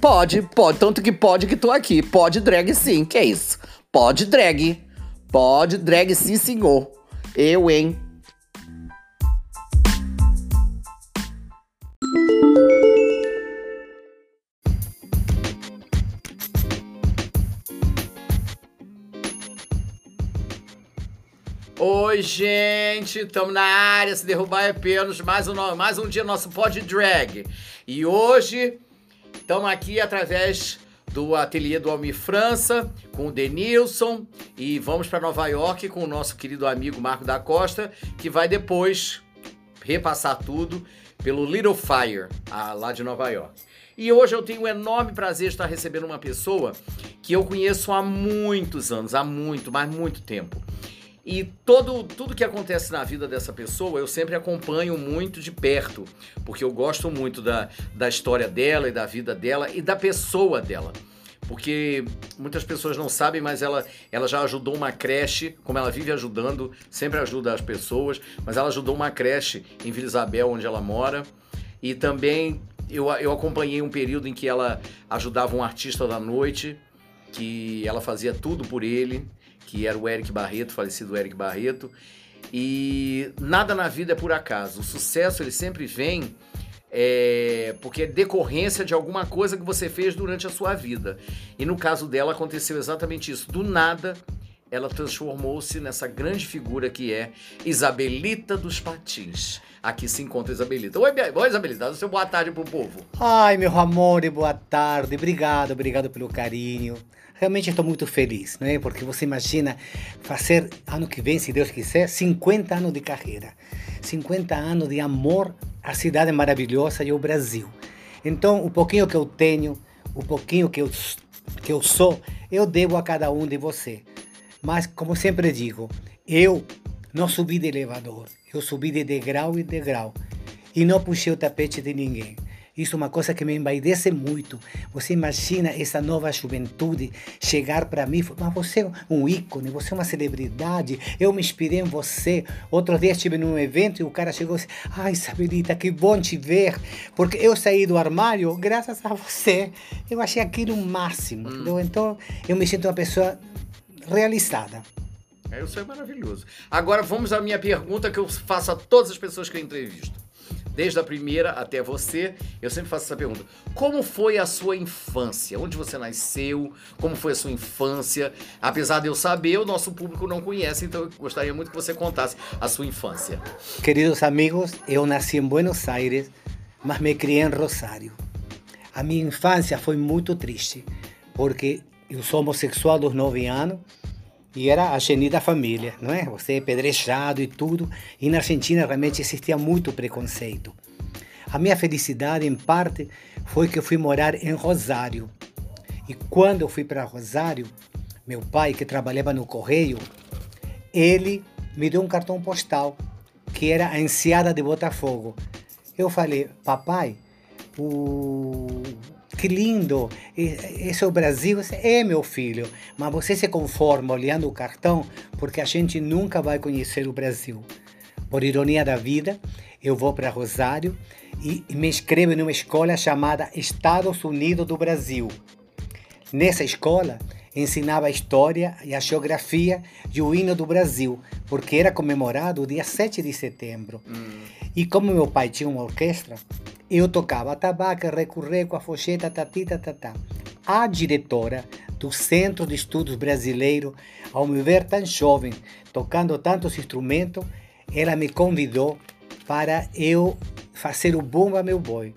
Pode, pode. Tanto que pode que tô aqui. Pode drag sim. Que é isso? Pode drag. Pode drag sim, senhor. Eu, hein? Oi, gente, estamos na área, se derrubar é pênalti, mais um, mais um dia nosso pod drag. E hoje estamos aqui através do ateliê do Almir França, com o Denilson, e vamos para Nova York com o nosso querido amigo Marco da Costa, que vai depois repassar tudo pelo Little Fire, lá de Nova York. E hoje eu tenho um enorme prazer de estar recebendo uma pessoa que eu conheço há muitos anos, há muito, mas muito tempo. E todo, tudo que acontece na vida dessa pessoa eu sempre acompanho muito de perto, porque eu gosto muito da, da história dela e da vida dela e da pessoa dela. Porque muitas pessoas não sabem, mas ela, ela já ajudou uma creche, como ela vive ajudando, sempre ajuda as pessoas, mas ela ajudou uma creche em Vila Isabel, onde ela mora. E também eu, eu acompanhei um período em que ela ajudava um artista da noite, que ela fazia tudo por ele que era o Eric Barreto, falecido Eric Barreto. E nada na vida é por acaso. O sucesso ele sempre vem é, porque é decorrência de alguma coisa que você fez durante a sua vida. E no caso dela aconteceu exatamente isso. Do nada, ela transformou-se nessa grande figura que é Isabelita dos Patins. Aqui se encontra Isabelita. Oi, Oi Isabelita, dá seu boa tarde pro povo. Ai, meu amor, boa tarde. Obrigado, obrigado pelo carinho. Realmente estou muito feliz, não é? Porque você imagina fazer ano que vem, se Deus quiser, 50 anos de carreira, 50 anos de amor à cidade maravilhosa e ao Brasil. Então, o pouquinho que eu tenho, o pouquinho que eu, que eu sou, eu devo a cada um de você. Mas, como sempre digo, eu não subi de elevador, eu subi de degrau em degrau e não puxei o tapete de ninguém. Isso é uma coisa que me envaidece muito. Você imagina essa nova juventude chegar para mim, mas você é um ícone, você é uma celebridade, eu me inspirei em você. Outro dia estive num evento e o cara chegou e disse, ai Isabelita, que bom te ver, porque eu saí do armário graças a você. Eu achei aquilo o máximo, hum. Então eu me sinto uma pessoa realizada. É, isso é maravilhoso. Agora vamos à minha pergunta que eu faço a todas as pessoas que eu entrevisto desde a primeira até você, eu sempre faço essa pergunta. Como foi a sua infância? Onde você nasceu? Como foi a sua infância? Apesar de eu saber, o nosso público não conhece, então eu gostaria muito que você contasse a sua infância. Queridos amigos, eu nasci em Buenos Aires, mas me criei em Rosário. A minha infância foi muito triste, porque eu sou homossexual dos nove anos, e era a geni da família, não é? Você é pedrejado e tudo. E na Argentina realmente existia muito preconceito. A minha felicidade, em parte, foi que eu fui morar em Rosário. E quando eu fui para Rosário, meu pai, que trabalhava no correio, ele me deu um cartão postal, que era a Enseada de Botafogo. Eu falei, papai, o que lindo, esse é o Brasil, é meu filho. Mas você se conforma olhando o cartão porque a gente nunca vai conhecer o Brasil. Por ironia da vida, eu vou para Rosário e me inscrevo numa escola chamada Estados Unidos do Brasil. Nessa escola, ensinava a história e a geografia e o hino do Brasil, porque era comemorado o dia 7 de setembro. Hum. E como meu pai tinha uma orquestra, eu tocava tabaca, recorrer com a focheta, tatita, tatá. A diretora do Centro de Estudos Brasileiro, ao me ver tão jovem, tocando tantos instrumentos, ela me convidou para eu fazer o Bumba Meu Boi.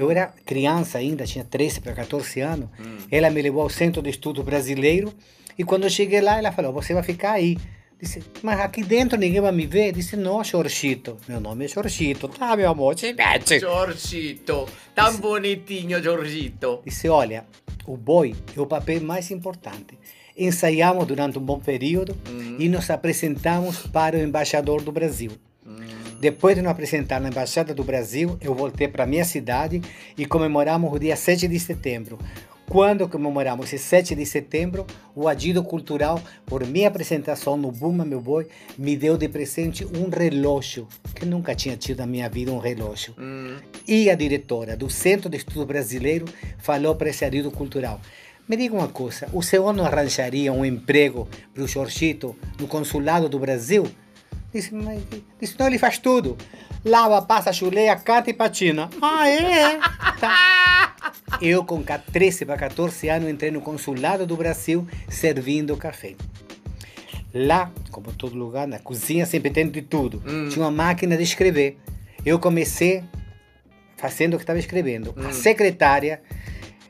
Hum. Eu era criança ainda, tinha 13 para 14 anos. Hum. Ela me levou ao Centro de Estudos Brasileiro e quando eu cheguei lá, ela falou: Você vai ficar aí. Disse, mas aqui dentro ninguém vai me ver? Disse, não, Jorgito. Meu nome é Jorgito. Tá, meu amor, te mete. Jorgito, tão disse, bonitinho, Jorgito. Disse, olha, o boi é o papel mais importante. Ensaiamos durante um bom período uhum. e nos apresentamos para o embaixador do Brasil. Uhum. Depois de nos apresentar na Embaixada do Brasil, eu voltei para minha cidade e comemoramos o dia 7 de setembro Quando comemoramos esse 7 de setembro, o Agido Cultural, por minha apresentação no Buma Meu Boi, me deu de presente um relógio, que nunca tinha tido na minha vida um relógio. Hum. E a diretora do Centro de Estudo Brasileiro falou para esse Agido Cultural, me diga uma coisa, o senhor não arranjaria um emprego para o Jorgito no consulado do Brasil? Disse, mas, disse, não, ele faz tudo. Lava, passa, chuleia, canta e patina. Ah, é? Tá. Eu, com 13 para 14 anos, entrei no consulado do Brasil servindo café. Lá, como todo lugar, na cozinha sempre tem de tudo. Hum. Tinha uma máquina de escrever. Eu comecei fazendo o que estava escrevendo. A secretária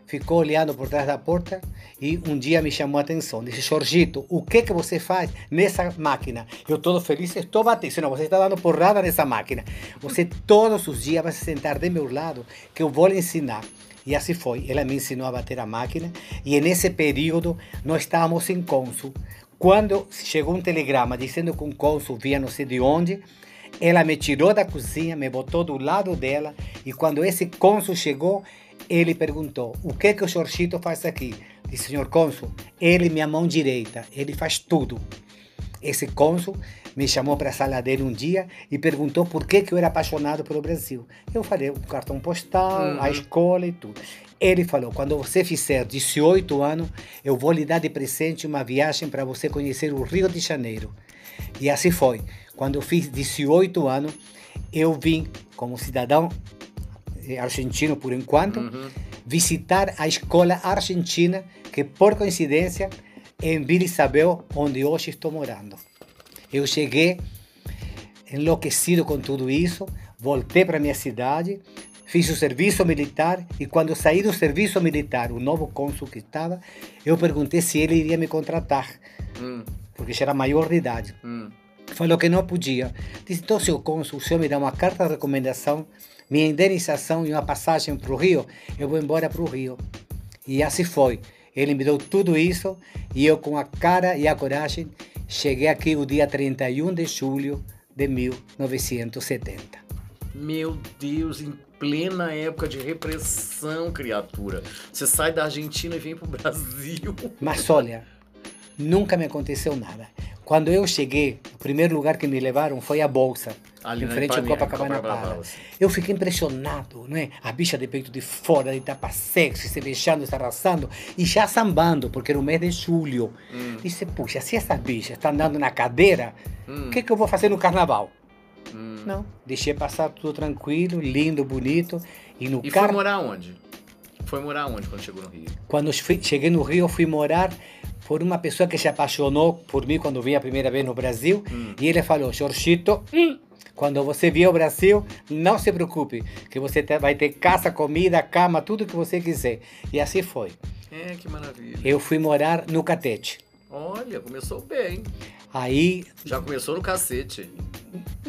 ficou olhando por trás da porta e um dia me chamou a atenção. Disse, Jorgito, o que que você faz nessa máquina? Eu todo feliz, estou batendo. Não, você está dando porrada nessa máquina. Você todos os dias vai se sentar de meu lado que eu vou lhe ensinar. E assim foi. Ela me ensinou a bater a máquina e nesse período nós estávamos em cônsul. Quando chegou um telegrama dizendo que um cônsul vinha não sei de onde, ela me tirou da cozinha, me botou do lado dela e quando esse cônsul chegou, ele perguntou: O que que o Jorgito faz aqui? Disse, senhor cônsul, ele é minha mão direita, ele faz tudo. Esse cônsul me chamou para a sala dele um dia e perguntou por que, que eu era apaixonado pelo Brasil. Eu falei o cartão postal, Uhum. a escola e tudo. Ele falou: quando você fizer 18 anos, eu vou lhe dar de presente uma viagem para você conhecer o Rio de Janeiro. E assim foi. Quando eu fiz 18 anos, eu vim como cidadão argentino por enquanto visitar a escola argentina que por coincidência é em Vila Isabel, onde hoje estou morando. Eu cheguei enlouquecido com tudo isso, voltei para minha cidade, fiz o serviço militar e quando saí do serviço militar, o novo cônsul que estava, eu perguntei se ele iria me contratar, Hum, porque já era maior de idade. hum. Falou que não podia. Disse, então, seu cônsul, o senhor me dá uma carta de recomendação, minha indenização e uma passagem para o Rio, eu vou embora para o Rio. E assim foi. Ele me deu tudo isso e eu, com a cara e a coragem, cheguei aqui o dia 31 de julho de 1970. Meu Deus, em plena época de repressão, criatura. Você sai da Argentina e vem pro Brasil. Mas olha, nunca me aconteceu nada. Quando eu cheguei, o primeiro lugar que me levaram foi a Bolsa, Ali em frente ao Copacabana Palace. Eu fiquei impressionado, não é? A bicha de peito de fora, de tapa sexy, se beijando, se arrasando e já sambando, porque era o mês de julho. Hum. Disse, puxa, se essa bicha está andando na cadeira, o Hum. que, que eu vou fazer no carnaval? Hum. Não, deixei passar tudo tranquilo, lindo, bonito. E no E foi carnaval. morar onde? Foi morar onde quando chegou no Rio? Quando fui- cheguei no Rio, eu fui morar por uma pessoa que se apaixonou por mim quando vim a primeira vez no Brasil. E ele falou: Jorgito, quando você vier ao Brasil, não se preocupe, que você vai ter casa, comida, cama, tudo que você quiser. E assim foi. É, que maravilha. Eu fui morar no Catete. Olha, começou bem. Aí, Já começou no cacete.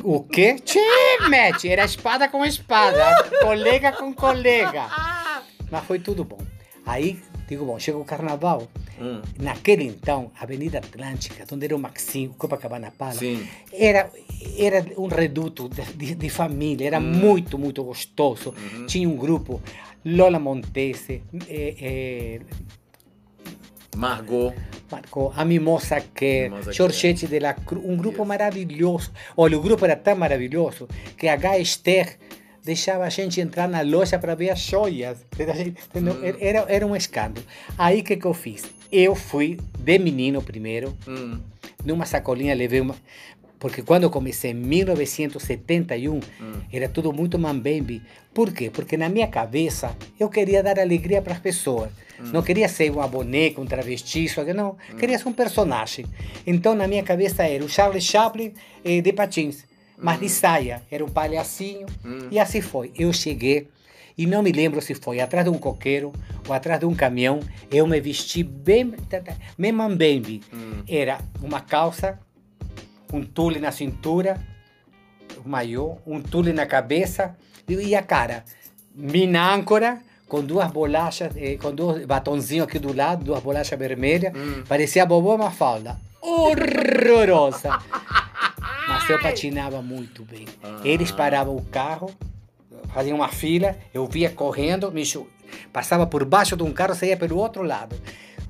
o quê? Tchê, mete, era espada com espada, colega com colega. Mas foi tudo bom. Aí, digo, bom, chega o carnaval. Hum. Naquele então, a Avenida Atlântica, onde era o Maxim, Copacabana Pala, Sim. era, era um reduto de, de- de família, era muito, muito gostoso. Tinha um grupo, Lola Montese, eh, eh, Margot. Marcou a Mimosa Kerr, Giorgetti de la Cruz, um grupo Isso. maravilhoso. Olha, o grupo era tão maravilhoso que a H. Esther deixava a gente entrar na loja para ver as joias. Entendeu? Era, era um escândalo. Aí o que, que eu fiz? Eu fui de menino primeiro, Hum. numa sacolinha levei uma. Porque quando eu comecei em 1971, era tudo muito mambembe. Por quê? Porque na minha cabeça eu queria dar alegria para as pessoas. Não queria ser uma boneca, um travesti, só que não. Queria ser um personagem. Então na minha cabeça era o Charlie Chaplin eh, de patins, mas de saia. Era um palhacinho. E assim foi. Eu cheguei e não me lembro se foi atrás de um coqueiro ou atrás de um caminhão. Eu me vesti bem, bem mambembe. Era uma calça, um tule na cintura, um maiô, um tule na cabeça e a cara. Mina âncora, com duas bolachas, eh, com dois batonzinhos aqui do lado, duas bolachas vermelhas. Parecia a Bobô Mafalda. Horrorosa. Mas eu patinava muito bem. Eles paravam o carro, faziam uma fila, eu via correndo, me Passava por baixo de um carro, saía pelo outro lado.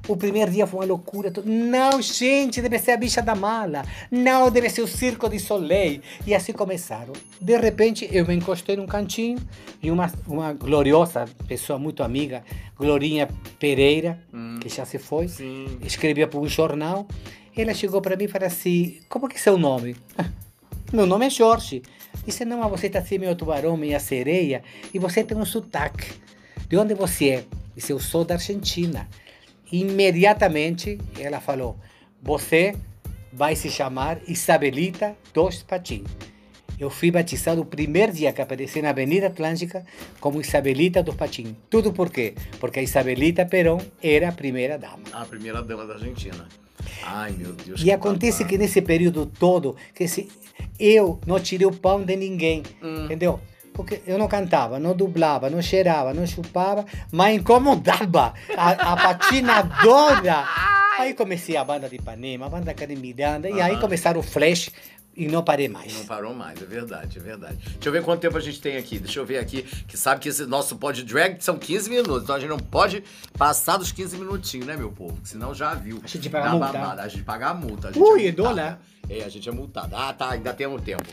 O primeiro dia foi uma loucura. Não, gente, deve ser a bicha da mala. Não, deve ser o circo de Soleil. E assim começaram. De repente, eu me encostei num cantinho e uma, uma gloriosa pessoa muito amiga, Glorinha Pereira, hum, que já se foi, sim. escrevia para um jornal. Ela chegou para mim e falou assim: Como que é seu nome? Meu nome é Jorge. Disse: Não, mas você está assim, meu tubarão, minha sereia, e você tem um sotaque. De onde você é? Disse: Eu sou da Argentina. Imediatamente ela falou: Você vai se chamar Isabelita dos Patins. Eu fui batizado o primeiro dia que apareci na Avenida Atlântica como Isabelita dos Patins. Tudo por quê? Porque a Isabelita Perón era a primeira dama. A primeira dama da Argentina. Ai, meu Deus. E acontece que nesse período todo, que se, eu não tirei o pão de ninguém, hum. entendeu? Porque eu não cantava, não dublava, não cheirava, não chupava, mas incomodava a, a patinadora. Aí comecei a banda de Ipanema, a banda Karen Miranda, uhum. e aí começaram o flash e não parei mais. Não parou mais, é verdade, é verdade. Deixa eu ver quanto tempo a gente tem aqui. Deixa eu ver aqui, que sabe que esse nosso pod drag são 15 minutos, então a gente não pode passar dos 15 minutinhos, né, meu povo? Senão já viu. A gente paga a multa. A gente paga a multa. A gente Ui, é dólar. É, a gente é multado. Ah, tá, ainda temos tempo.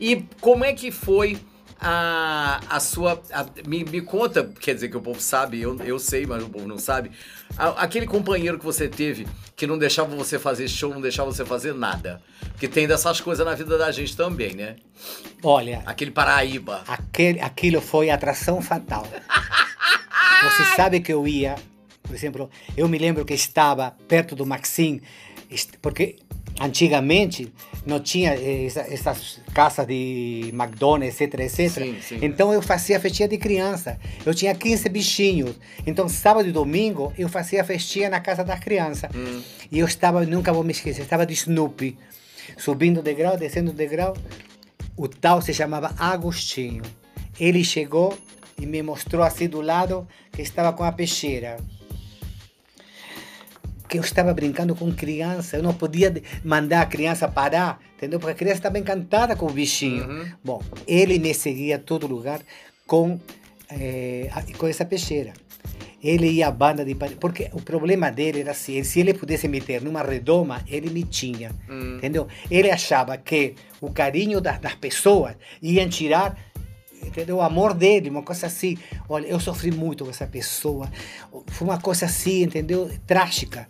E como é que foi a, a sua. A, me, me conta, quer dizer que o povo sabe, eu, eu sei, mas o povo não sabe. A, aquele companheiro que você teve que não deixava você fazer show, não deixava você fazer nada. Porque tem dessas coisas na vida da gente também, né? Olha. Aquele Paraíba. Aquele, aquilo foi atração fatal. você sabe que eu ia, por exemplo, eu me lembro que estava perto do Maxim, porque antigamente não tinha eh, essas casas de McDonald's, etc, etc. Sim, sim. Então eu fazia festinha de criança. Eu tinha 15 bichinhos. Então sábado e domingo eu fazia festinha na casa das crianças. Hum. E eu estava, nunca vou me esquecer, estava de Snoopy. Subindo degrau, descendo degrau. O tal se chamava Agostinho. Ele chegou e me mostrou assim do lado que estava com a peixeira que eu estava brincando com criança, eu não podia mandar a criança parar, entendeu? Porque a criança estava encantada com o bichinho. Uhum. Bom, ele me seguia a todo lugar com, é, com essa peixeira. Ele ia à banda de porque o problema dele era assim, se ele pudesse meter numa redoma, ele me tinha, uhum. entendeu? Ele achava que o carinho das, das pessoas iam tirar entendeu? O amor dele, uma coisa assim. Olha, eu sofri muito com essa pessoa. Foi uma coisa assim, entendeu? Trágica.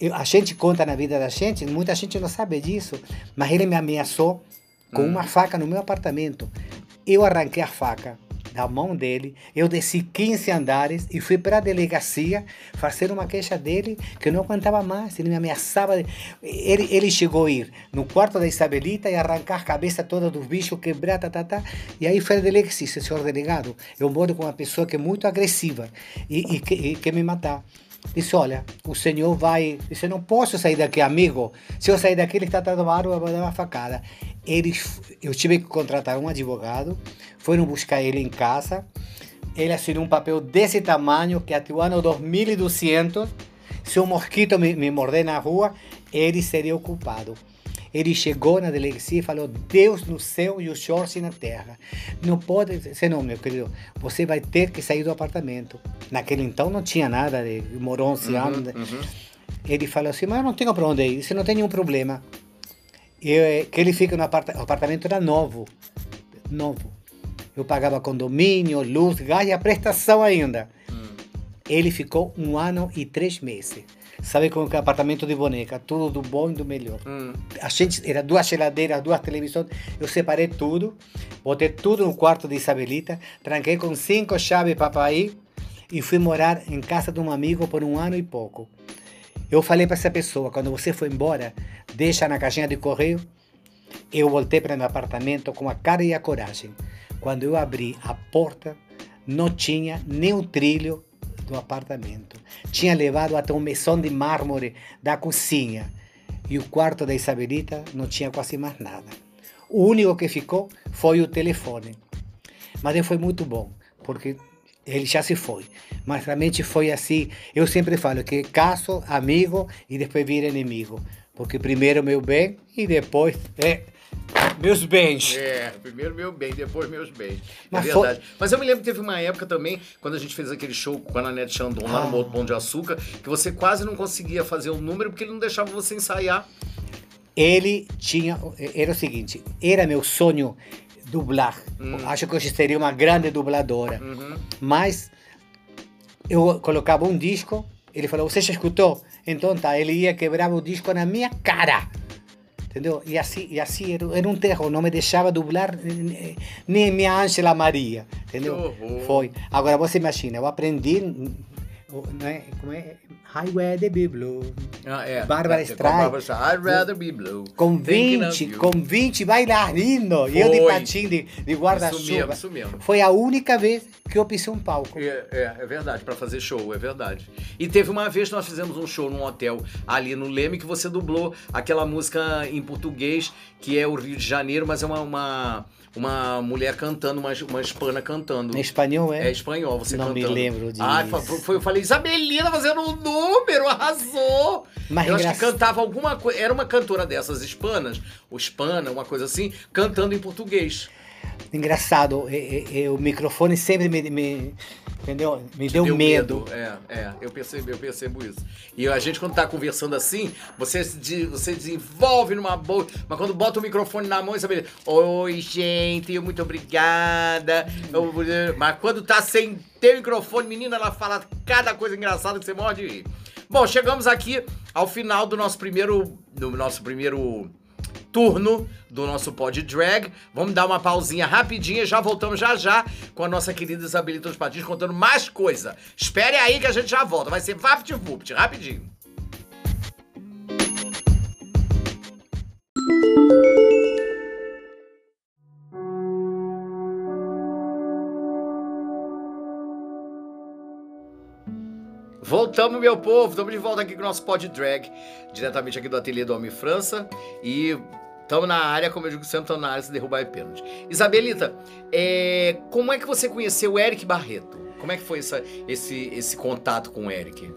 Eu, a gente conta na vida da gente, muita gente não sabe disso, mas ele me ameaçou com hum. uma faca no meu apartamento. Eu arranquei a faca da mão dele. Eu desci 15 andares e fui para a delegacia fazer uma queixa dele que eu não aguentava mais. Ele me ameaçava. Ele, ele chegou a ir no quarto da Isabelita e arrancar a cabeça toda dos bichos, quebrar, tá, tá, tá. E aí foi a delegacia, senhor delegado. Eu moro com uma pessoa que é muito agressiva e, e, que, e quer me matar. Disse, olha, o senhor vai... Disse, não posso sair daqui, amigo. Se eu sair daqui, ele está atrás do mar, eu vou dar uma facada. Eles, eu tive que contratar um advogado, foram buscar ele em casa, ele assinou um papel desse tamanho, que até o ano 2200, se um mosquito me, me morder na rua, ele seria o culpado. Ele chegou na delegacia e falou: Deus no céu e o Jorge na terra. Não pode ser, não, meu querido. Você vai ter que sair do apartamento. Naquele então não tinha nada de morou 11 anos. Uhum, uhum. Ele falou assim: Mas eu não tenho para onde ir. Você não tem nenhum problema. Eu, eh, que ele fica no apartamento. O apartamento era novo. Novo. Eu pagava condomínio, luz, gás e a prestação ainda. Hum. Ele ficou um ano e três meses. Sabe como que é apartamento de boneca? Tudo do bom e do melhor. Hum. A gente, era duas geladeiras, duas televisões. Eu separei tudo, botei tudo no quarto de Isabelita, tranquei com cinco chaves para ir e fui morar em casa de um amigo por um ano e pouco. Eu falei para essa pessoa, quando você for embora, deixa na caixinha de correio. Eu voltei para meu apartamento com a cara e a coragem. Quando eu abri a porta, não tinha nem o trilho do apartamento. Tinha levado até um mesão de mármore da cozinha. E o quarto da Isabelita não tinha quase mais nada. O único que ficou foi o telefone. Mas foi muito bom, porque ele já se foi. Mas realmente foi assim. Eu sempre falo que caso, amigo e depois vira inimigo. Porque primeiro meu bem e depois é meus bens. É, primeiro meu bem, depois meus bens. Mas é foi- verdade. Mas eu me lembro que teve uma época também, quando a gente fez aquele show com a Nanete Chandon lá no Ah. Morro Pão de Açúcar, que você quase não conseguia fazer o número porque ele não deixava você ensaiar. Ele tinha. Era o seguinte: era meu sonho dublar. Acho que hoje seria uma grande dubladora. Uhum. Mas eu colocava um disco, ele falou: Você já escutou? Então tá, ele ia quebrar o disco na minha cara. Entendeu? E assim, e assim era, era um terror, não me deixava dublar nem minha Ângela Maria. Entendeu? Foi. Agora você imagina, eu aprendi. o- Não é, como é? Highway the Big Blue. Ah, é. Bárbara É, Streisand. I'd rather be blue. Com Thinking of 20, you. com 20 bailarinos. E eu de patinho, de, de guarda-chuva. isso mesmo. Foi a única vez que eu pisei um palco. É, é, é verdade, pra fazer show, é verdade. E teve uma vez que nós fizemos um show num hotel ali no Leme que você dublou aquela música em português que é o Rio de Janeiro, mas é uma, uma, uma mulher cantando, uma, uma hispana cantando. Em espanhol, é? É espanhol, você Não me cantando. lembro disso. Ah, foi, foi- eu falei, Isabelina fazendo um número, arrasou! Mas eu acho que cantava alguma coisa, era uma cantora dessas hispanas, ou hispana, uma coisa assim, cantando em português. Engraçado, é- é, o microfone sempre me, me- entendeu? me deu, Deu medo. É, é, eu percebo, eu percebo isso. E a gente, quando tá conversando assim, você, de- você desenvolve numa boa. Mas quando bota o microfone na mão, você Oi, gente, muito obrigada. Mas quando tá sem ter microfone, menina, ela fala cada coisa engraçada que você morre de rir. Bom, chegamos aqui ao final do nosso primeiro. Do nosso primeiro turno do nosso pod drag. Vamos dar uma pausinha rapidinha, já voltamos já já com a nossa querida Isabelita dos Patins contando mais coisa. Espere aí que a gente já volta, vai ser vapt-vupt, rapidinho. Voltamos, meu povo. Estamos de volta aqui com o nosso pod drag, diretamente aqui do ateliê do Homem França. E estamos na área, como eu digo sempre, estamos na área se derrubar é pênalti. Isabelita, é, como é que você conheceu o Eric Barreto? Como é que foi essa- esse, esse contato com o Eric?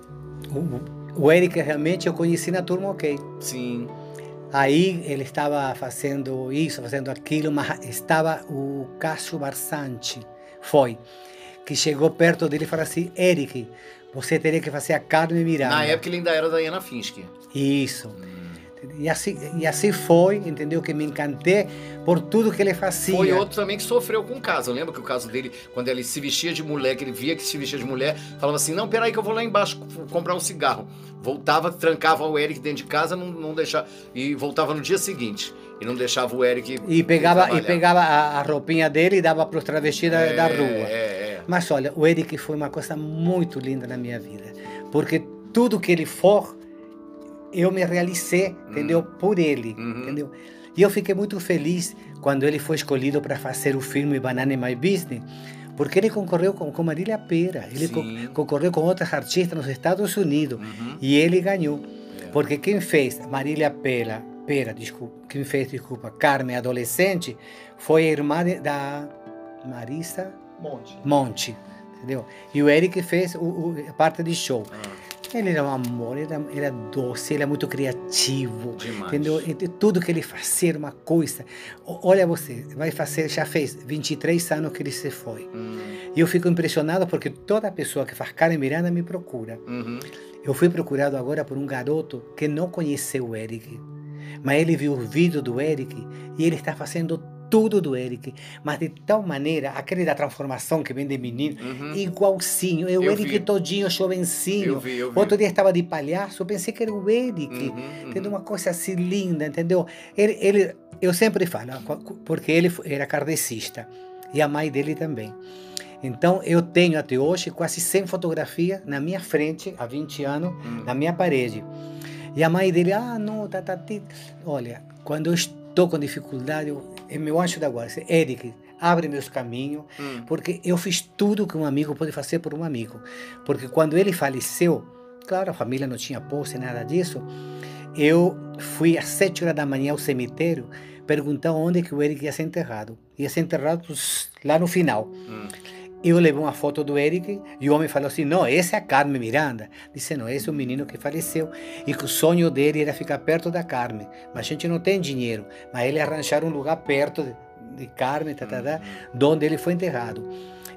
O, o Eric realmente eu conheci na turma OK. Sim. Aí ele estava fazendo isso, fazendo aquilo, mas estava o Cássio Barsante, foi, que chegou perto dele e falou assim, Eric, você teria que fazer a Carmen Miranda. Na época ele ainda era da Diana Finsky. Isso. E assim, e assim foi, entendeu? Que me encantei por tudo que ele fazia. Foi outro também que sofreu com o caso. Lembra que o caso dele, quando ele se vestia de mulher, que ele via que se vestia de mulher, falava assim: não, peraí que eu vou lá embaixo comprar um cigarro. Voltava, trancava o Eric dentro de casa, não, não deixava. E voltava no dia seguinte. E não deixava o Eric. E pegava, e pegava a, a roupinha dele e dava para os travestis da, É, da rua. É. Mas olha, o Eric foi uma coisa muito linda na minha vida. Porque tudo que ele for, eu me realizei, entendeu? Por ele, Uhum. entendeu? E eu fiquei muito feliz quando ele foi escolhido para fazer o filme Banana in My Business, porque ele concorreu com, com Marília Pera, ele co- concorreu com outras artistas nos Estados Unidos Uhum. e ele ganhou. É. Porque quem fez Marília Pera, Pera, desculpa, quem fez, desculpa, Carmen adolescente, foi a irmã de- da Marisa Monte. Monte, entendeu? E o Eric fez o, o- a parte de show. Ah, Ele era um amor, ele era, era doce, ele é muito criativo, demais. entendeu? E tudo que ele fazia era uma coisa. Olha você, vai fazer, já fez 23 anos que ele se foi. Hum, E eu fico impressionado porque toda pessoa que faz Karen Miranda me procura. uhum. Eu fui procurado agora por um garoto que não conheceu o Eric, mas ele viu o vídeo do Eric e ele está fazendo tudo do Eric, mas de tal maneira, aquele da transformação que vem de menino, Uhum. igualzinho, é o Eu Eric vi. todinho, jovencinho. Eu vi, eu vi. Outro dia estava de palhaço, eu pensei que era o Eric. Uhum, uhum. Entendeu? Uma coisa assim linda, entendeu? Ele, ele, eu sempre falo, porque ele era kardecista e a mãe dele também. Então, eu tenho até hoje quase 100 fotografias na minha frente, há 20 anos, Hum. na minha parede. E a mãe dele, ah, não, tá, tá, ti. Olha, quando eu estou com dificuldade, eu, é meu anjo da guarda. Eric, abre meus caminhos, Hum. porque eu fiz tudo que um amigo pode fazer por um amigo. Porque quando ele faleceu, claro, a família não tinha posse, nada disso, eu fui às sete horas da manhã ao cemitério perguntar onde que o Eric ia ser enterrado. Ia ser enterrado lá no final. Hum. Eu levei uma foto do Eric e o homem falou assim: não, essa é a Carmen Miranda. Disse: não, esse é o menino que faleceu e que o sonho dele era ficar perto da Carmen. Mas a gente não tem dinheiro. Mas ele arranjar um lugar perto de, de Carmen, tá, tá, tá, onde ele foi enterrado.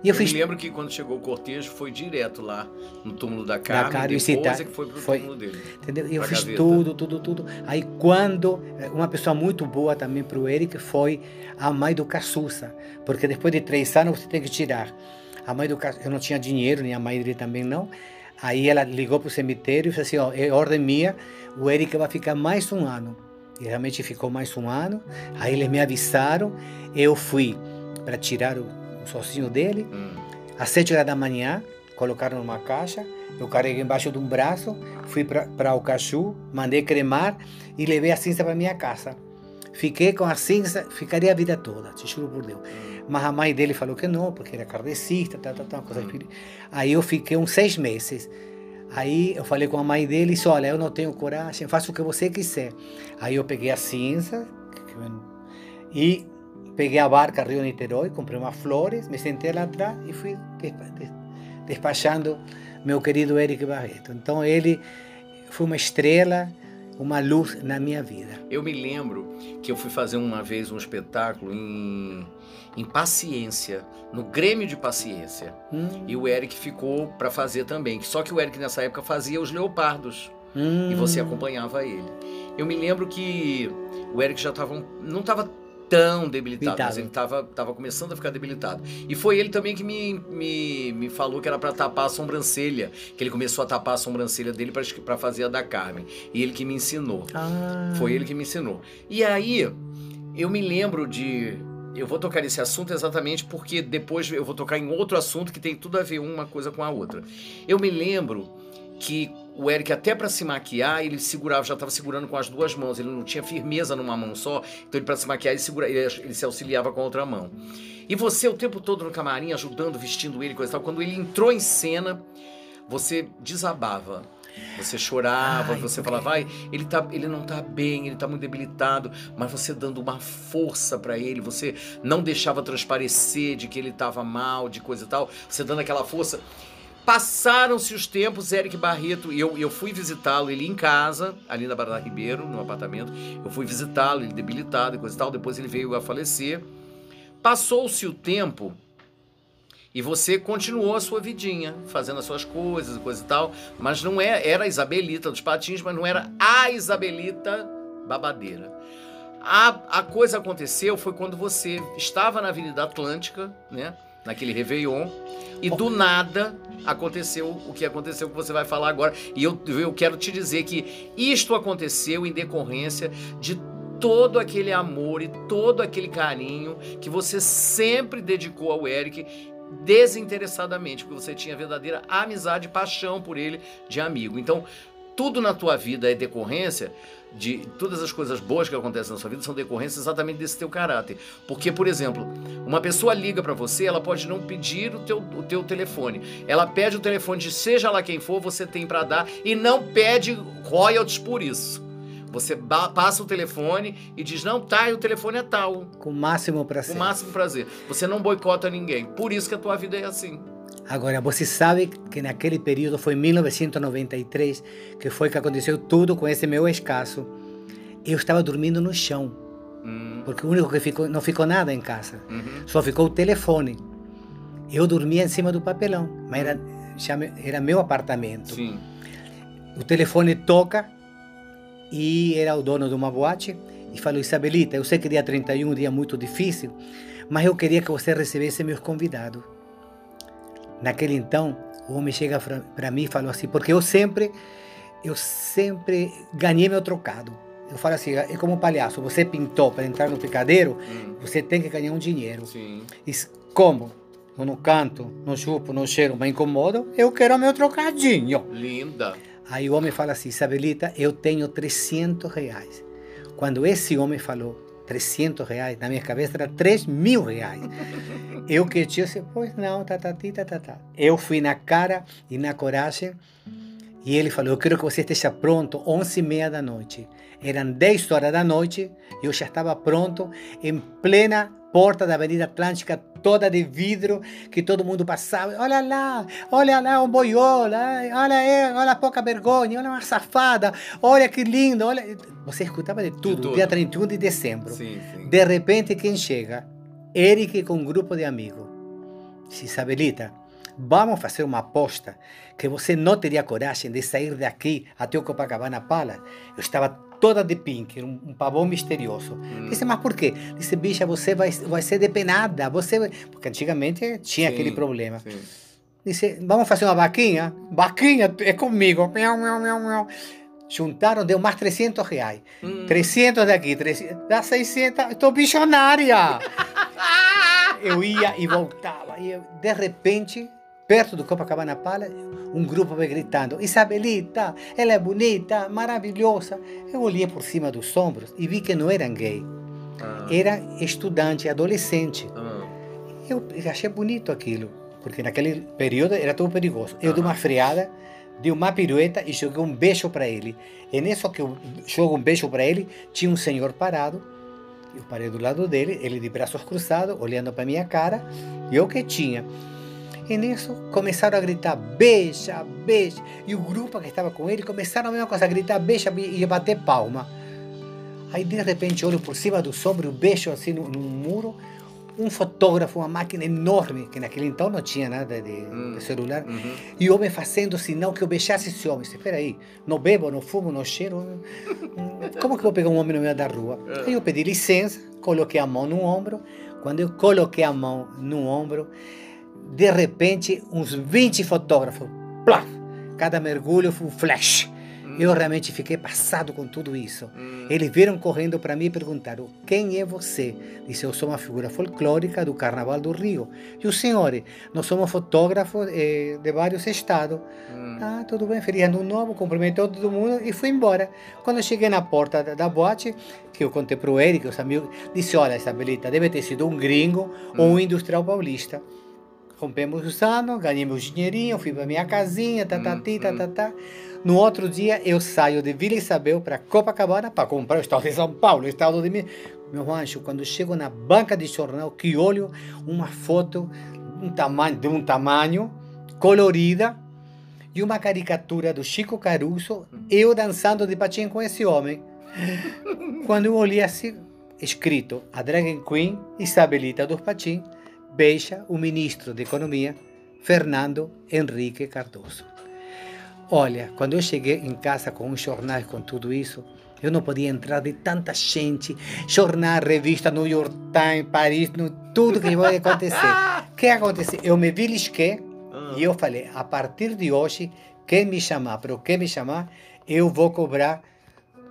E eu, eu fiz... me lembro que quando chegou o cortejo foi direto lá no túmulo da Carmen, da Carmen depois é que foi pro foi, túmulo dele. Entendeu? Eu fiz gaveta. tudo, tudo, tudo. Aí quando eh, uma pessoa muito boa também para o Eric foi a mãe do Caçuça, porque depois de três anos você tem que tirar. A mãe do Caçuça, eu não tinha dinheiro, nem a mãe dele também não. Aí ela ligou para o cemitério e falou assim, ó, é ordem minha, o Eric vai ficar mais um ano. E realmente ficou mais um ano. Aí eles me avisaram, eu fui para tirar o sozinho dele. Hum. Às sete horas da manhã, colocaram numa caixa, eu carreguei embaixo de um braço, fui para o cachu, mandei cremar e levei a cinza para minha casa. Fiquei com a cinza, ficaria a vida toda, te juro por Deus. Mas a mãe dele falou que não, porque era kardecista, tal, tal, tal, coisa hum. Aí eu fiquei uns seis meses. Aí eu falei com a mãe dele e disse, olha, eu não tenho coragem, faça o que você quiser. Aí eu peguei a cinza e Peguei a barca Rio Niterói, comprei umas flores, me sentei lá atrás e fui despachando meu querido Eric Barreto. Então ele foi uma estrela, uma luz na minha vida. Eu me lembro que eu fui fazer uma vez um espetáculo em, em Paciência, no Grêmio de Paciência. Hum. E o Eric ficou para fazer também. Só que o Eric nessa época fazia os leopardos. Hum. E você acompanhava ele. Eu me lembro que o Eric já estava não estava tão debilitado, mas ele estava tava começando a ficar debilitado. E foi ele também que me, me, me falou que era para tapar a sobrancelha, que ele começou a tapar a sobrancelha dele para fazer a da Carmen. E ele que me ensinou. Ah. Foi ele que me ensinou. E aí, eu me lembro de eu vou tocar nesse assunto exatamente porque depois eu vou tocar em outro assunto que tem tudo a ver uma coisa com a outra. Eu me lembro que o Eric, até para se maquiar, ele segurava, já estava segurando com as duas mãos, ele não tinha firmeza numa mão só, então ele para se maquiar ele, segura, ele, ele, se auxiliava com a outra mão. E você o tempo todo no camarim, ajudando, vestindo ele, coisa e tal, quando ele entrou em cena, você desabava. Você chorava, Ai, você falava, vai, ele, tá, ele não tá bem, ele tá muito debilitado, mas você dando uma força para ele, você não deixava transparecer de que ele tava mal, de coisa e tal, você dando aquela força. Passaram-se os tempos, Eric Barreto, eu, eu fui visitá-lo, ele em casa, ali na Barra Ribeiro, no apartamento. Eu fui visitá-lo, ele debilitado e coisa e tal. Depois ele veio a falecer. Passou-se o tempo e você continuou a sua vidinha, fazendo as suas coisas e coisa e tal. Mas não é, era a Isabelita dos Patins, mas não era a Isabelita babadeira. A, a coisa aconteceu foi quando você estava na Avenida Atlântica, né? Naquele Réveillon, e do nada aconteceu o que aconteceu que você vai falar agora. E eu, eu quero te dizer que isto aconteceu em decorrência de todo aquele amor e todo aquele carinho que você sempre dedicou ao Eric desinteressadamente, porque você tinha verdadeira amizade e paixão por ele de amigo. Então, tudo na tua vida é decorrência de todas as coisas boas que acontecem na sua vida são decorrência exatamente desse teu caráter. Porque, por exemplo, uma pessoa liga para você, ela pode não pedir o teu, o teu telefone. Ela pede o telefone de seja lá quem for, você tem para dar e não pede royalties por isso. Você passa o telefone e diz, não, tá, e o telefone é tal. Com o máximo prazer. Com o máximo prazer. Você não boicota ninguém. Por isso que a tua vida é assim. Agora, você sabe que naquele período foi 1993, que foi que aconteceu tudo com esse meu escasso. Eu estava dormindo no chão, hum. porque o único que ficou, não ficou nada em casa, uhum. só ficou o telefone. Eu dormia em cima do papelão, mas era, era meu apartamento. Sim. O telefone toca e era o dono de uma boate e falou: Isabelita, eu sei que dia 31 é um dia muito difícil, mas eu queria que você recebesse meus convidados. Naquele então, o homem chega para mim e falou assim, porque eu sempre, eu sempre ganhei meu trocado. Eu falo assim, é como um palhaço, você pintou para entrar no picadeiro, hum. você tem que ganhar um dinheiro. Sim. E como? Eu não canto, não chupo, não cheiro, me incomodo, eu quero meu trocadinho. Linda. Aí o homem fala assim, Isabelita, eu tenho 300 reais. Quando esse homem falou 300 reais, na minha cabeça era 3 mil reais. Eu que tinha, pois não, tá, tá, tá, tá, tá. Eu fui na cara e na coragem E ele falou: Eu quero que você esteja pronto 11 e meia da noite. Eram 10 horas da noite, eu já estava pronto, em plena porta da Avenida Atlântica, toda de vidro, que todo mundo passava. Olha lá, olha lá, um boiola, olha aí, olha a pouca vergonha, olha uma safada, olha que lindo. Olha... Você escutava de tudo, de tudo. dia 31 de dezembro. Sim, sim. De repente, quem chega? Eric com um grupo de amigos. Isabelita, vamos fazer uma aposta que você não teria coragem de sair daqui até o Copacabana Palace. Eu estava toda de pink, um, um pavão misterioso. Hum. Disse, mas por quê? Disse, bicha, você vai, vai ser depenada. Você... Porque antigamente tinha sim, aquele problema. Sim. Disse, vamos fazer uma vaquinha? Vaquinha é comigo. Miau, miau, miau, miau. Juntaram, deu mais 300 reais. Hum. 300 daqui, 300, dá 600. Estou bichonária. eu ia e voltava. E eu, de repente, perto do Copacabana Palace, um grupo veio gritando: Isabelita, ela é bonita, maravilhosa. Eu olhei por cima dos ombros e vi que não eram gay. Ah. Era estudante, adolescente. Ah. Eu achei bonito aquilo, porque naquele período era tudo perigoso. Eu ah. dei uma freada, dei uma pirueta e joguei um beijo para ele. E nisso que eu jogo um beijo para ele, tinha um senhor parado. Eu parei do lado dele, ele de braços cruzados, olhando para minha cara, e eu quietinha. E nisso começaram a gritar: beija, beija. E o grupo que estava com ele começaram a mesma coisa, a gritar: beija e a bater palma. Aí de repente olho por cima do sombro, beijo assim no, no, muro. Um fotógrafo, uma máquina enorme, que naquele então não tinha nada de, hum. de celular, uhum. e o homem fazendo sinal que eu beijasse esse homem. Espera aí, não bebo, não fumo, não cheiro. Como que eu vou pegar um homem no meio da rua? Aí eu pedi licença, coloquei a mão no ombro. Quando eu coloquei a mão no ombro, de repente, uns 20 fotógrafos, plá, cada mergulho foi um flash. Hum. Eu realmente fiquei passado com tudo isso. Hum. Eles viram correndo para mim e perguntaram: Quem é você? Disse: Eu sou uma figura folclórica do Carnaval do Rio. E o senhor, nós somos fotógrafos eh, de vários estados. Hum. Ah, tudo bem, feliz ano novo, cumprimentou todo mundo e fui embora. Quando eu cheguei na porta da, da boate, que eu contei para o Eric, os amigos, disse: Olha, Isabelita, deve ter sido um gringo ou um hum. industrial paulista rompemos os anos, ganhei meu dinheirinho, fui para minha casinha, tá, tá, tá, tá, tá. No outro dia, eu saio de Vila Isabel para Copacabana para comprar o estado de São Paulo, o estado de meu anjo. Quando chego na banca de jornal, que olho uma foto um tamanho, de um tamanho colorida e uma caricatura do Chico Caruso, eu dançando de patinho com esse homem. Quando eu olhei assim, escrito a Dragon Queen Isabelita dos Patins, beija o ministro da Economia, Fernando Henrique Cardoso. Olha, quando eu cheguei em casa com os jornais, com tudo isso, eu não podia entrar de tanta gente, jornal, revista, New York Times, Paris, no, tudo que vai acontecer. O que aconteceu? Eu me belisquei e eu falei, a partir de hoje, quem me chamar, para o que me chamar, eu vou cobrar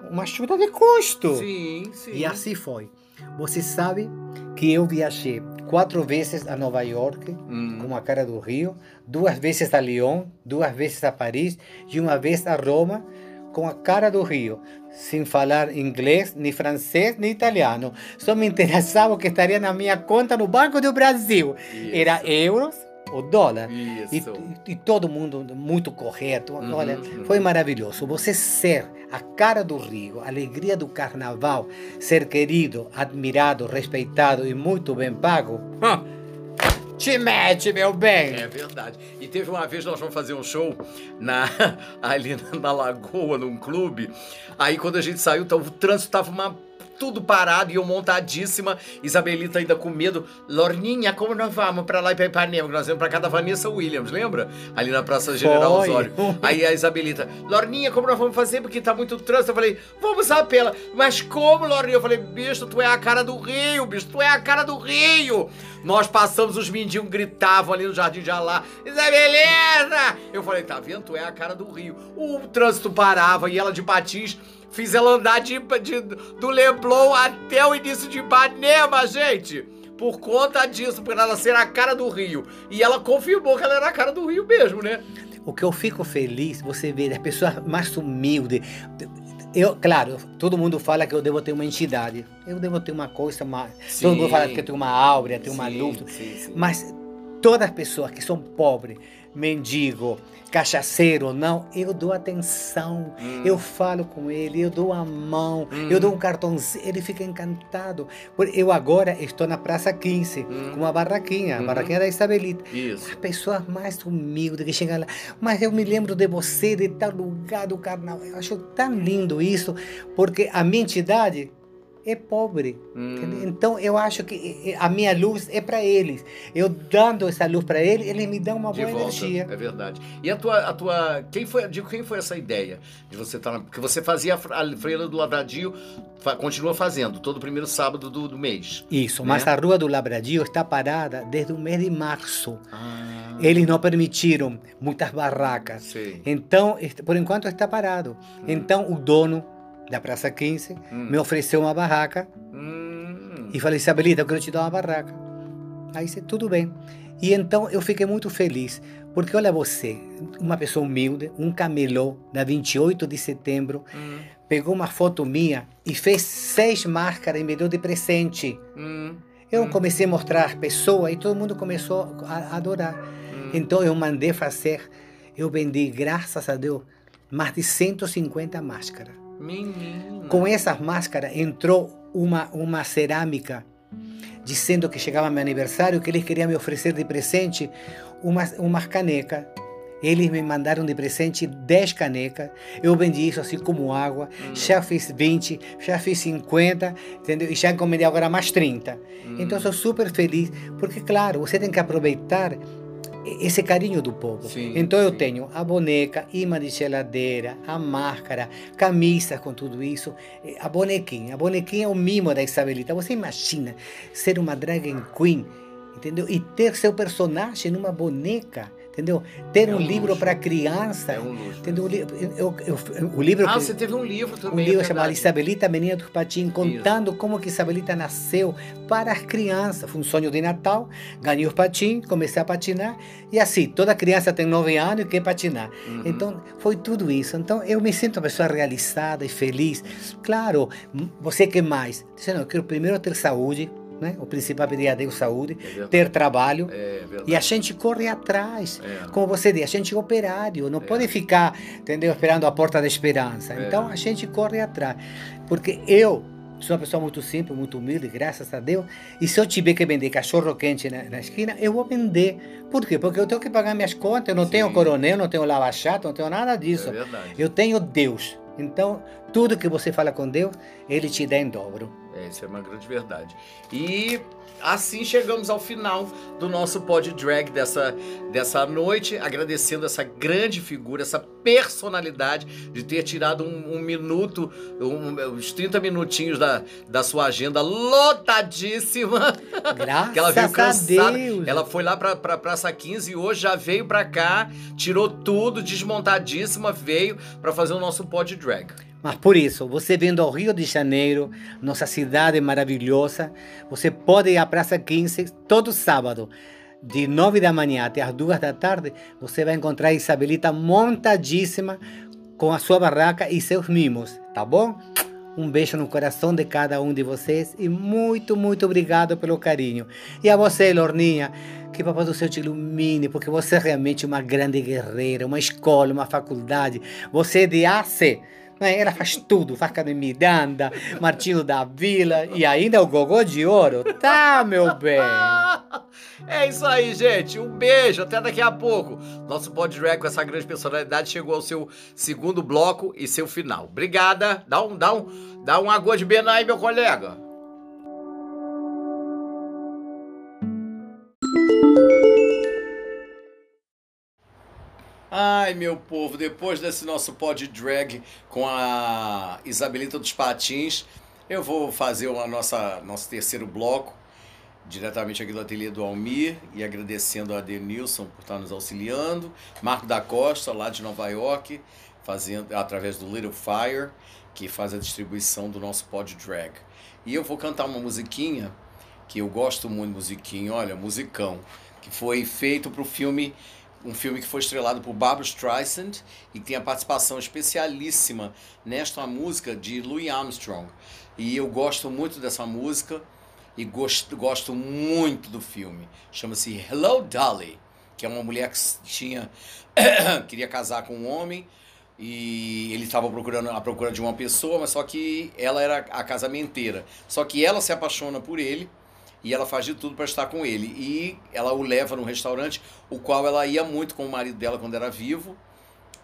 uma ajuda de custo. Sim, sim. E assim foi. Você sabe que eu viajei quatro vezes a Nova York, hum. com a cara do Rio, duas vezes a Lyon, duas vezes a Paris e uma vez a Roma, com a cara do Rio, sem falar inglês, nem francês, nem italiano. Só me interessava o que estaria na minha conta no Banco do Brasil. Isso. Era euros o dólar. E, e, todo mundo muito correto. Uhum, Olha, uhum. foi maravilhoso. Você ser a cara do Rio, a alegria do carnaval, ser querido, admirado, respeitado e muito bem pago. Te mete, meu bem! É verdade. E teve uma vez nós vamos fazer um show na, ali na Lagoa, num clube. Aí quando a gente saiu, o trânsito tava uma tudo parado e eu montadíssima. Isabelita ainda com medo. Lorninha, como nós vamos pra lá e pra Ipanema? Nós vamos pra casa da Vanessa Williams, lembra? Ali na Praça General Foi. Osório. Aí a Isabelita, Lorninha, como nós vamos fazer? Porque tá muito trânsito. Eu falei, vamos a pela. Mas como, Lorninha? Eu falei, bicho, tu é a cara do Rio, bicho, tu é a cara do Rio. Nós passamos, os mendigos gritavam ali no Jardim de Alá, Isabelita! Eu falei, tá vendo? Tu é a cara do Rio. O trânsito parava e ela de patins Fiz ela andar de, de, do Leblon até o início de Ipanema, gente. Por conta disso, por ela ser a cara do Rio. E ela confirmou que ela era a cara do Rio mesmo, né? O que eu fico feliz, você vê, as pessoas mais humildes. Eu, claro, todo mundo fala que eu devo ter uma entidade. Eu devo ter uma coisa mais. Sim. Todo mundo fala que eu tenho uma áurea, tenho uma luz. Sim, sim. Mas todas as pessoas que são pobres, mendigo, cachaceiro, não, eu dou atenção, hum. eu falo com ele, eu dou a mão, hum. eu dou um cartãozinho, ele fica encantado. Eu agora estou na Praça 15, hum. com uma barraquinha, a uhum. barraquinha da Isabelita. Isso. As pessoas mais humildes que chegam lá, mas eu me lembro de você, de tal lugar do carnaval. Eu acho tão lindo isso, porque a minha entidade é pobre. Hum. Então eu acho que a minha luz é para eles. Eu dando essa luz para eles, eles me dão uma de boa volta. energia. É verdade. E a tua, a tua, quem foi, digo, quem foi essa ideia de você estar, tá, porque você fazia a Freira do Lavradio, continua fazendo todo o primeiro sábado do, do mês. Isso. Né? Mas a rua do Lavradio está parada desde o mês de março. Ah. Eles não permitiram muitas barracas. Sim. Então, por enquanto está parado. Hum. Então o dono da Praça 15, hum. me ofereceu uma barraca hum. e falei, Isabelita, eu quero te dar uma barraca. Aí disse, tudo bem. E então eu fiquei muito feliz, porque olha você, uma pessoa humilde, um camelô, na 28 de setembro, hum. pegou uma foto minha e fez seis máscaras e me deu de presente. Hum. Eu hum. comecei a mostrar a pessoa e todo mundo começou a adorar. Hum. Então eu mandei fazer, eu vendi, graças a Deus, mais de 150 máscaras. Menina. Com essas máscaras entrou uma, uma cerâmica dizendo que chegava meu aniversário, que eles queriam me oferecer de presente umas, umas canecas. Eles me mandaram de presente 10 canecas. Eu vendi isso assim como água. Hum. Já fiz 20, já fiz 50, entendeu? E já encomendei agora mais 30. Hum. Então, sou super feliz, porque, claro, você tem que aproveitar esse carinho do povo. Sim, então eu sim. tenho a boneca, imã de geladeira, a máscara, camisas com tudo isso, a bonequinha. A bonequinha é o mimo da Isabelita. Você imagina ser uma drag queen, entendeu? E ter seu personagem numa boneca entendeu? Ter é um, um livro para criança, é um luxo, entendeu? Eu, eu, o livro ah, você teve um livro também. Um livro é chamado Isabelita, Menina do Patins, contando Isso. como que Isabelita nasceu para as crianças. Foi um sonho de Natal, ganhei os patins, comecei a patinar e assim, toda criança tem nove anos e quer patinar. Uhum. Então, foi tudo isso. Então, eu me sinto uma pessoa realizada e feliz. Claro, você quer mais? Dizendo, eu quero primeiro ter saúde, né? O principal é Deus saúde, é ter trabalho. É e a gente corre atrás. É. Como você diz, a gente é operário, não é. pode ficar entendeu, esperando a porta da esperança. É. Então a gente corre atrás. Porque eu sou uma pessoa muito simples, muito humilde, graças a Deus. E se eu tiver que vender cachorro quente na, na esquina, eu vou vender. Por quê? Porque eu tenho que pagar minhas contas, eu não Sim. tenho coronel, não tenho lava-chato, não tenho nada disso. É eu tenho Deus. Então, tudo que você fala com Deus, Ele te dá em dobro. É, isso é uma grande verdade. E assim chegamos ao final do nosso pod drag dessa, dessa noite, agradecendo essa grande figura, essa personalidade de ter tirado um, um minuto, um, uns 30 minutinhos da, da sua agenda lotadíssima. Graças que ela veio cansada. a Deus. Ela foi lá pra, pra Praça 15 e hoje já veio pra cá, tirou tudo, desmontadíssima, veio para fazer o nosso pod drag. Mas por isso, você vindo ao Rio de Janeiro, nossa cidade maravilhosa, você pode ir à Praça 15 todo sábado. De 9 da manhã até as 2 da tarde, você vai encontrar a Isabelita montadíssima com a sua barraca e seus mimos, tá bom? Um beijo no coração de cada um de vocês e muito, muito obrigado pelo carinho. E a você, Lorninha, que Papai do Céu te ilumine, porque você é realmente uma grande guerreira, uma escola, uma faculdade. Você é de AC né? Ela faz tudo, faz academia, anda, Martinho da Vila e ainda o gogô de ouro. Tá, meu bem? É isso aí, gente. Um beijo, até daqui a pouco. Nosso pod drag com essa grande personalidade chegou ao seu segundo bloco e seu final. Obrigada. Dá um, dá um, dá um água de bena aí, meu colega. Ai, meu povo, depois desse nosso pod drag com a Isabelita dos Patins, eu vou fazer o nosso terceiro bloco, diretamente aqui do ateliê do Almir, e agradecendo a Denilson por estar nos auxiliando, Marco da Costa, lá de Nova York, fazendo através do Little Fire, que faz a distribuição do nosso pod drag. E eu vou cantar uma musiquinha que eu gosto muito, musiquinha, olha, musicão, que foi feito para o filme um filme que foi estrelado por Barbara Streisand e tem a participação especialíssima nesta música de Louis Armstrong. E eu gosto muito dessa música e gosto, gosto muito do filme. Chama-se Hello Dolly, que é uma mulher que tinha queria casar com um homem e ele estava procurando a procura de uma pessoa, mas só que ela era a casamenteira. Só que ela se apaixona por ele e ela faz de tudo para estar com ele. E ela o leva num restaurante, o qual ela ia muito com o marido dela quando era vivo.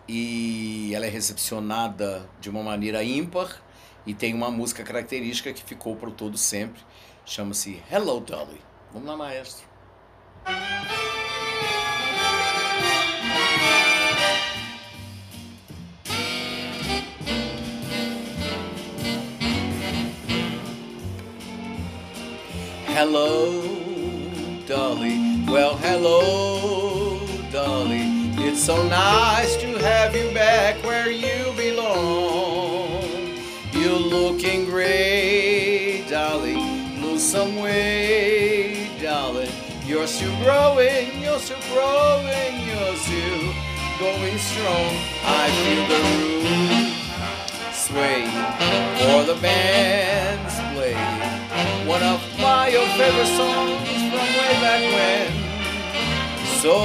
E ela é recepcionada de uma maneira ímpar e tem uma música característica que ficou para todo sempre. Chama-se Hello Dolly. Vamos lá, maestro. Hello, Dolly. Well, hello, Dolly. It's so nice to have you back where you belong. You're looking great, Dolly. Lose some weight, darling. You're still growing, you're still growing, you're still going strong. I feel the room sway for the band's play one of my favorite songs from way back when. So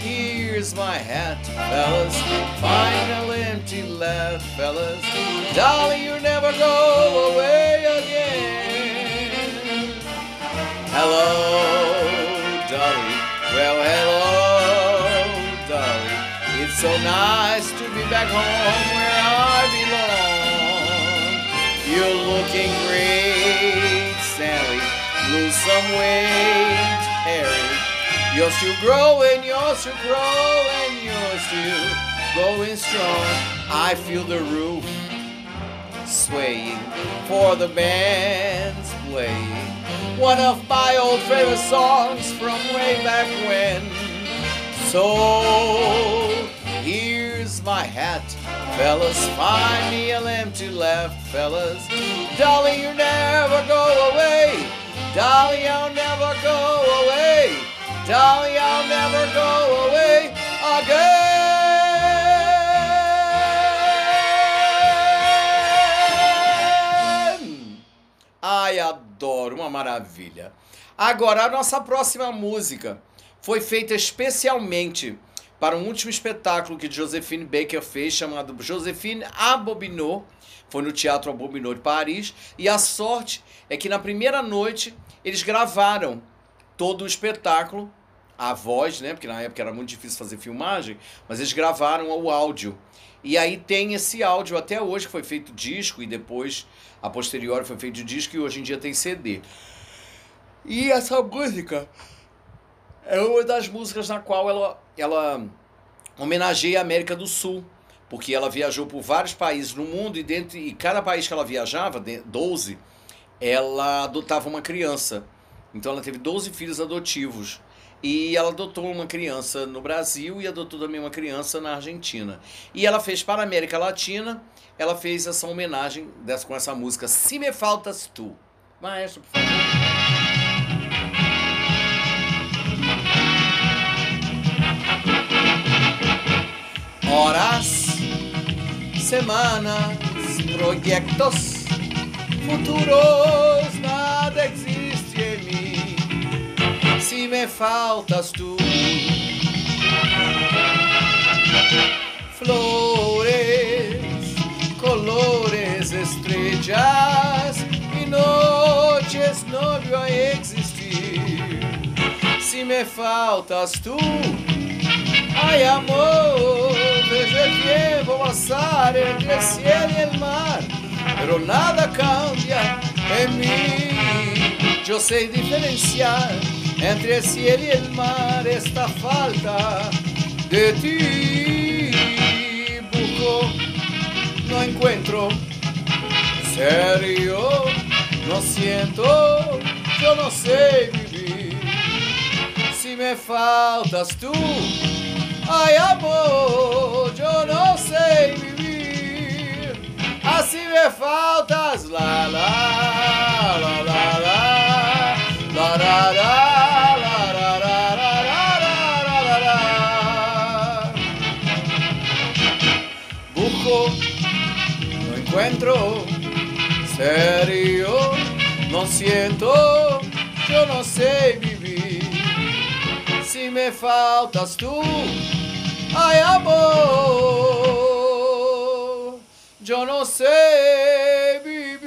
here's my hat, fellas. Final empty left, fellas. Dolly, you never go away again. Hello, Dolly. Well, hello, Dolly. It's so nice to be back home You're looking great, Sally. Lose some weight, Harry. You're still growing, you're still growing, you're still going strong. I feel the roof swaying for the band's playing. One of my old favorite songs from way back when. So here's my hat Fellas, find me a empty left, fellas. Dolly, you never go away. Dolly, I'll never go away. Dolly, I'll never go away again. Ai, adoro, uma maravilha. Agora, a nossa próxima música foi feita especialmente para um último espetáculo que Josephine Baker fez, chamado Josephine Abobinou. Foi no Teatro Abobinou de Paris. E a sorte é que na primeira noite eles gravaram todo o espetáculo, a voz, né? Porque na época era muito difícil fazer filmagem, mas eles gravaram o áudio. E aí tem esse áudio até hoje, que foi feito disco e depois, a posteriori, foi feito disco e hoje em dia tem CD. E essa música é uma das músicas na qual ela, ela homenageia a América do Sul, porque ela viajou por vários países no mundo e dentro e cada país que ela viajava, 12, ela adotava uma criança. Então ela teve 12 filhos adotivos. E ela adotou uma criança no Brasil e adotou também uma criança na Argentina. E ela fez para a América Latina, ela fez essa homenagem dessa, com essa música Se Me Faltas Tu. Maestro, por favor. Horas, semanas, proyectos futuros, nada existe em mim se me faltas tu. Flores, colores, estrellas e noches não vão existir se me faltas tu. Ay amor, desde el tiempo pasar entre el cielo y el mar, pero nada cambia en mí. Yo sé diferenciar entre el cielo y el mar esta falta de ti. Busco, no encuentro, serio, no siento, yo no sé vivir. Si me faltas tú, Ay, amor, eu não sei viver. Assim me faltas, lá, lá, lá, lá, lá, lá, lá, lá, lá, lá, lá, Busco, no encuentro, serio, no siento, yo no sé vivir. Si me faltas tú, ay amor, yo no sé vivir.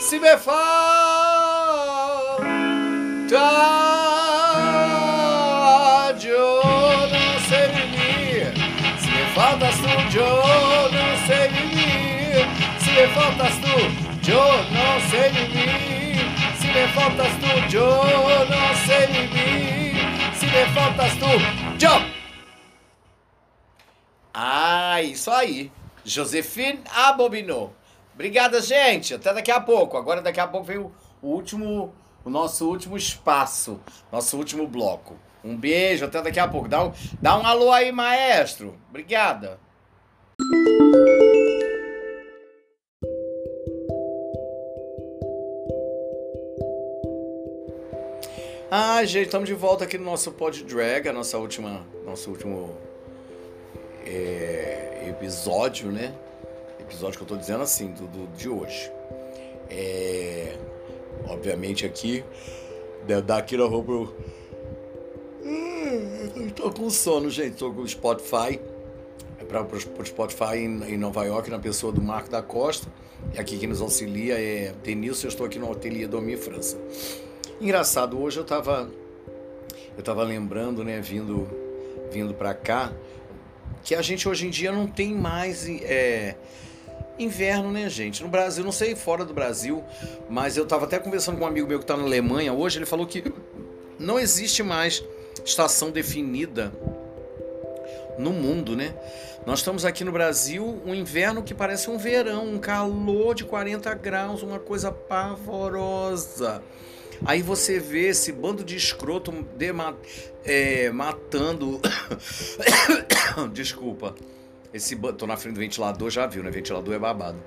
Si me falta, faltas tú, yo no sé vivir. Si me faltas yo no sé vivir. Si me faltas tú, yo no sé vivir. Si me faltas tú, yo. Ah, isso aí. Josefine abominou. Obrigada, gente. Até daqui a pouco. Agora, daqui a pouco vem o último, o nosso último espaço, nosso último bloco. Um beijo, até daqui a pouco. Dá um, dá um alô aí, maestro. Obrigada. Gente, estamos de volta aqui no nosso Pod Drag, a nossa última, nosso último é, episódio, né? Episódio que eu tô dizendo assim, do, do de hoje. É, obviamente aqui, dar aqui na roupa. Eu tô com sono, gente. Tô com o Spotify. Para o Spotify em, em Nova York, na pessoa do Marco da Costa. E aqui quem nos auxilia é Denilson. Eu estou aqui no Ateliê Domi França. Engraçado, hoje eu tava. Eu tava lembrando, né, vindo, vindo para cá, que a gente hoje em dia não tem mais é, inverno, né, gente? No Brasil, não sei fora do Brasil, mas eu tava até conversando com um amigo meu que tá na Alemanha hoje, ele falou que não existe mais estação definida no mundo, né? Nós estamos aqui no Brasil, um inverno que parece um verão, um calor de 40 graus, uma coisa pavorosa. Aí você vê esse bando de escroto de, é, matando. Desculpa. Esse tô na frente do ventilador, já viu, né? Ventilador é babado.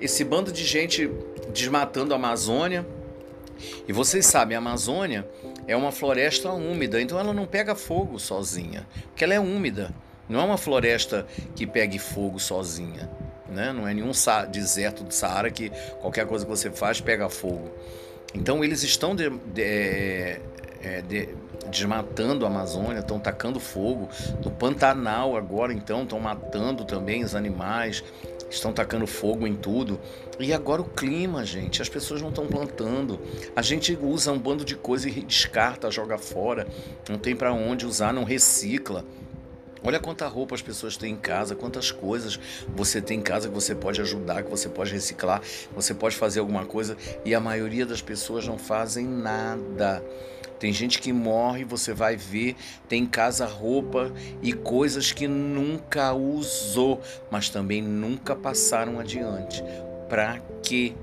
Esse bando de gente desmatando a Amazônia. E vocês sabem, a Amazônia é uma floresta úmida, então ela não pega fogo sozinha, porque ela é úmida. Não é uma floresta que pegue fogo sozinha, né? Não é nenhum deserto do Saara que qualquer coisa que você faz pega fogo. Então eles estão de, de, é, de, desmatando a Amazônia, estão tacando fogo. No Pantanal agora, então, estão matando também os animais, estão tacando fogo em tudo. E agora o clima, gente, as pessoas não estão plantando. A gente usa um bando de coisa e descarta, joga fora. Não tem para onde usar, não recicla. Olha quanta roupa as pessoas têm em casa, quantas coisas você tem em casa que você pode ajudar, que você pode reciclar, você pode fazer alguma coisa e a maioria das pessoas não fazem nada. Tem gente que morre, você vai ver, tem em casa roupa e coisas que nunca usou, mas também nunca passaram adiante. Pra quê?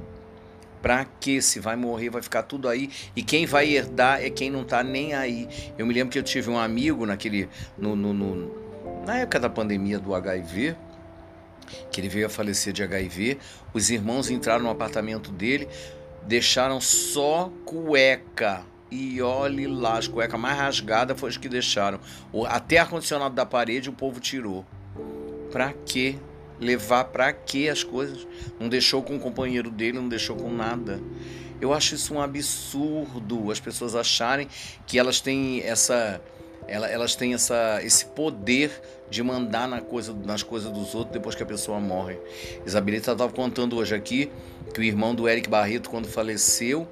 Pra que se vai morrer, vai ficar tudo aí e quem vai herdar é quem não tá nem aí. Eu me lembro que eu tive um amigo naquele no, no, no na época da pandemia do HIV, que ele veio a falecer de HIV, os irmãos entraram no apartamento dele, deixaram só cueca. E olhe lá, as cuecas mais rasgadas foi as que deixaram. Até ar-condicionado da parede o povo tirou. Pra quê? Levar pra quê as coisas? Não deixou com o companheiro dele, não deixou com nada. Eu acho isso um absurdo, as pessoas acharem que elas têm essa elas têm essa, esse poder de mandar na coisa, nas coisas dos outros depois que a pessoa morre. Isabelita estava contando hoje aqui que o irmão do Eric Barreto, quando faleceu,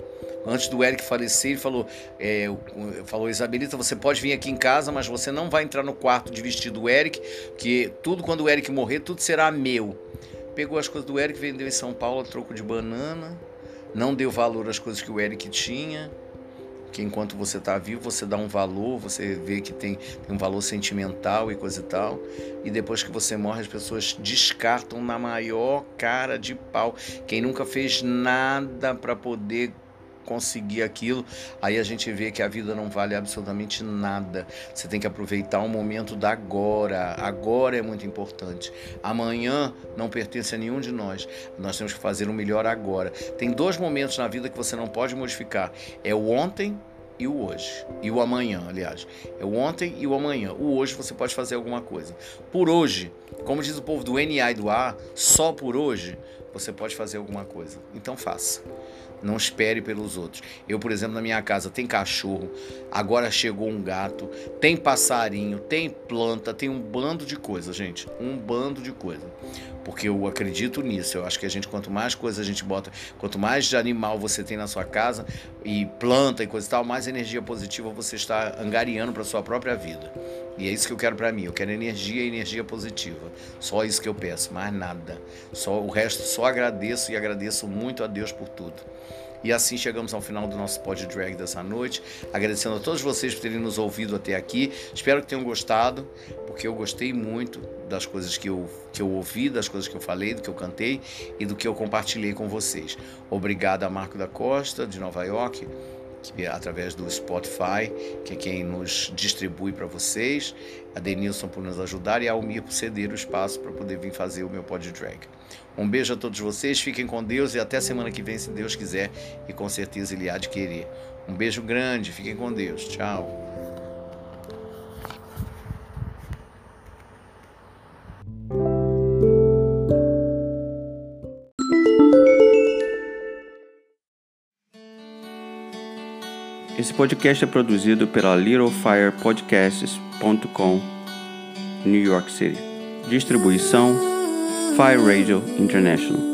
antes do Eric falecer, ele falou, é, falou, Isabelita, você pode vir aqui em casa, mas você não vai entrar no quarto de vestir do Eric, que tudo quando o Eric morrer, tudo será meu. Pegou as coisas do Eric, vendeu em São Paulo a troco de banana, não deu valor às coisas que o Eric tinha que enquanto você está vivo, você dá um valor, você vê que tem, tem, um valor sentimental e coisa e tal. E depois que você morre, as pessoas descartam na maior cara de pau. Quem nunca fez nada para poder conseguir aquilo, aí a gente vê que a vida não vale absolutamente nada. Você tem que aproveitar o momento da agora. Agora é muito importante. Amanhã não pertence a nenhum de nós. Nós temos que fazer o melhor agora. Tem dois momentos na vida que você não pode modificar: é o ontem e o hoje. E o amanhã, aliás. É o ontem e o amanhã. O hoje você pode fazer alguma coisa. Por hoje, como diz o povo do NA e do A, só por hoje você pode fazer alguma coisa. Então faça. Não espere pelos outros. Eu, por exemplo, na minha casa tem cachorro, agora chegou um gato, tem passarinho, tem planta, tem um bando de coisa, gente. Um bando de coisa. Porque eu acredito nisso. Eu acho que a gente, quanto mais coisa a gente bota, quanto mais de animal você tem na sua casa e planta e coisa e tal, mais energia positiva você está angariando para sua própria vida. E é isso que eu quero para mim. Eu quero energia energia positiva. Só isso que eu peço, mais nada. Só o resto só agradeço e agradeço muito a Deus por tudo. E assim chegamos ao final do nosso pod drag dessa noite. Agradecendo a todos vocês por terem nos ouvido até aqui. Espero que tenham gostado, porque eu gostei muito das coisas que eu, que eu ouvi, das coisas que eu falei, do que eu cantei e do que eu compartilhei com vocês. Obrigado a Marco da Costa, de Nova York que, é através do Spotify, que é quem nos distribui para vocês, a Denilson por nos ajudar e a Almir por ceder o espaço para poder vir fazer o meu pod drag. Um beijo a todos vocês, fiquem com Deus e até semana que vem, se Deus quiser, e com certeza Ele há de querer. Um beijo grande, fiquem com Deus. Tchau. Esse podcast é produzido pela littlefirepodcasts.com, New York City. Distribuição Fire Radio International.